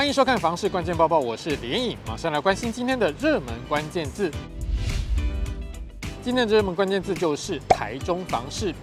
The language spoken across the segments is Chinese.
欢迎收看《房市关键报报》，我是连颖，马上来关心今天的热门关键字。今天的热门关键字就是台中房市。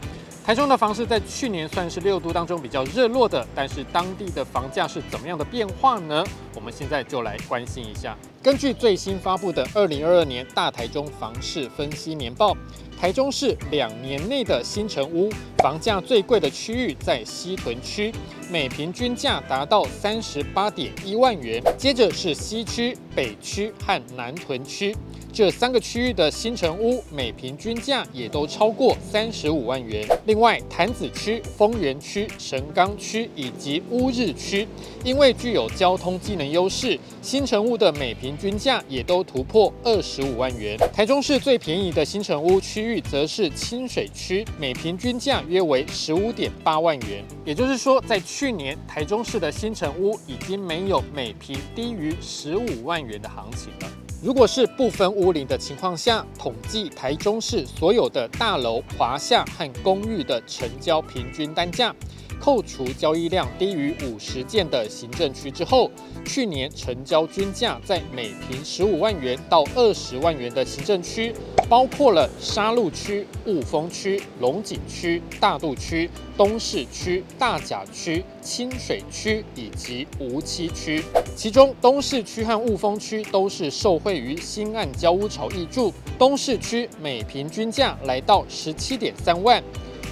台中的房市在去年算是六都当中比较热络的，但是当地的房价是怎么样的变化呢？我们现在就来关心一下。根据最新发布的二零二二年大台中房市分析年报。台中市两年内的新成屋房价最贵的区域在西屯区，每平均价达到三十八点一万元。接着是西区、北区和南屯区，这三个区域的新成屋每平均价也都超过三十五万元。另外，潭子区、丰原区、神冈区以及乌日区，因为具有交通机能优势，新成屋的每平均价也都突破二十五万元。台中市最便宜的新成屋区域则是清水区，每平均价约为十五点八万元。也就是说，在去年台中市的新城屋已经没有每平低于十五万元的行情了。如果是不分屋龄的情况下，统计台中市所有的大楼、华夏和公寓的成交平均单价。扣除交易量低于五十件的行政区之后，去年成交均价在每平十五万元到二十万元的行政区，包括了沙鹿区、雾峰区、龙井区、大肚区、东势区、大甲区、清水区以及梧栖区。其中，东势区和雾峰区都是受惠于新案交屋潮挹注，东势区每平均价来到十七点三万。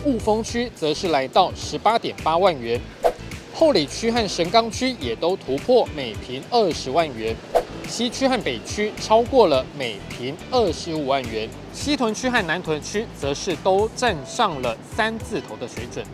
雾峰区则是来到十八点八万元，后里区和神冈区也都突破每坪二十万元，西区和北区超过了每坪二十五万元，西屯区和南屯区则是都站上了三字头的水准。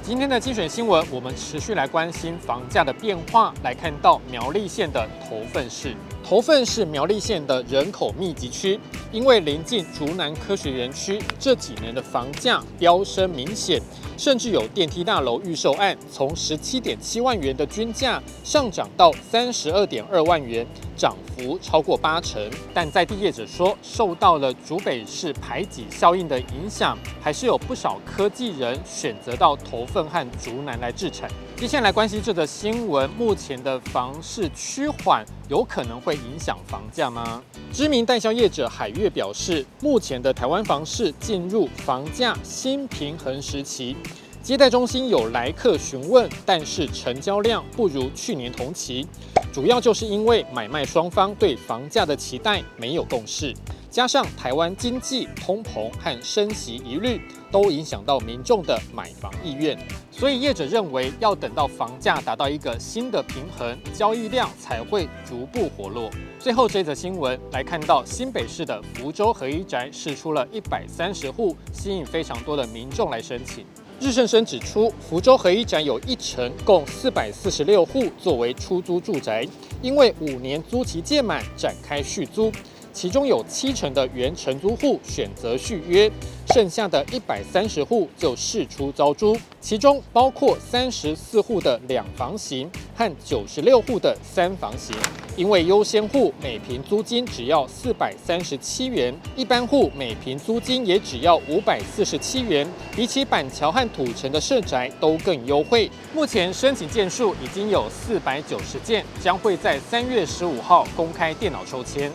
今天的精选新闻，我们持续来关心房价的变化，来看到苗栗县的头份市。头份是苗栗县的人口密集区，因为临近竹南科学园区，这几年的房价飙升明显，甚至有电梯大楼预售案从十七点七万元的均价上涨到三十二点二万元，涨幅超过八成。但在地业者说，受到了竹北市排挤效应的影响，还是有不少科技人选择到头份和竹南来置产。接下来关心这则新闻，目前的房市趋缓，有可能会影响房价吗？知名代销业者海月表示，目前的台湾房市进入房价新平衡时期，接待中心有来客询问，但是成交量不如去年同期，主要就是因为买卖双方对房价的期待没有共识。加上台湾经济通膨和升息疑虑，都影响到民众的买房意愿，所以业者认为要等到房价达到一个新的平衡，交易量才会逐步活络。最后这则新闻来看到新北市的福州合一宅释出了一百三十户，吸引非常多的民众来申请。日盛生指出，福州合一展有一成共四百四十六户作为出租住宅，因为五年租期届满展开续租。其中有七成的原承租户选择续约，剩下的一百三十户就释出招租，其中包括三十四户的两房型和九十六户的三房型。因为优先户每平租金只要四百三十七元，一般户每平租金也只要五百四十七元，比起板桥和土城的社宅都更优惠。目前申请件数已经有四百九十件，将会在三月十五号公开电脑抽签。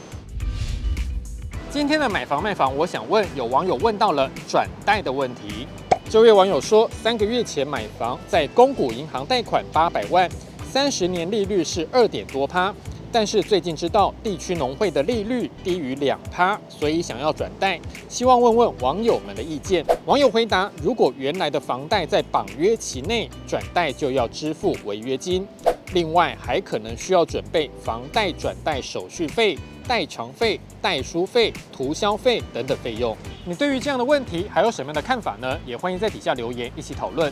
今天的买房卖房，我想问有网友问到了转贷的问题。这位网友说，三个月前买房，在公股银行贷款八百万，三十年利率是二点多趴，但是最近知道地区农会的利率低于两趴，所以想要转贷，希望问问网友们的意见。网友回答：如果原来的房贷在绑约期内，转贷就要支付违约金，另外还可能需要准备房贷转贷手续费。代偿费、代书费、涂销费等等费用，你对于这样的问题还有什么样的看法呢？也欢迎在底下留言一起讨论。